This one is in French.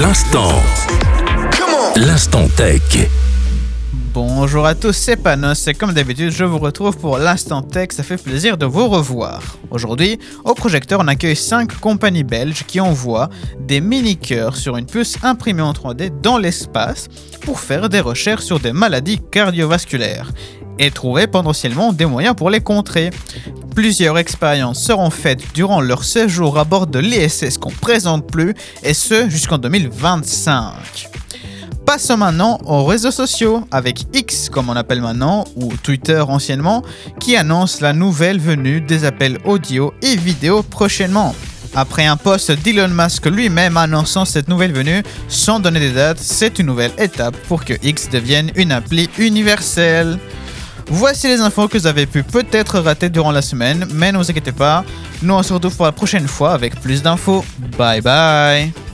L'instant. L'instant tech. Bonjour à tous, c'est Panos et comme d'habitude, je vous retrouve pour l'instant tech. Ça fait plaisir de vous revoir. Aujourd'hui, au projecteur, on accueille 5 compagnies belges qui envoient des mini-cœurs sur une puce imprimée en 3D dans l'espace pour faire des recherches sur des maladies cardiovasculaires et trouver potentiellement des moyens pour les contrer. Plusieurs expériences seront faites durant leur séjour à bord de l'ISS qu'on présente plus, et ce jusqu'en 2025. Passons maintenant aux réseaux sociaux avec X comme on appelle maintenant ou Twitter anciennement qui annonce la nouvelle venue des appels audio et vidéo prochainement. Après un post d'Elon Musk lui-même annonçant cette nouvelle venue sans donner des dates, c'est une nouvelle étape pour que X devienne une appli universelle. Voici les infos que vous avez pu peut-être rater durant la semaine, mais ne vous inquiétez pas, nous on se retrouve pour la prochaine fois avec plus d'infos. Bye bye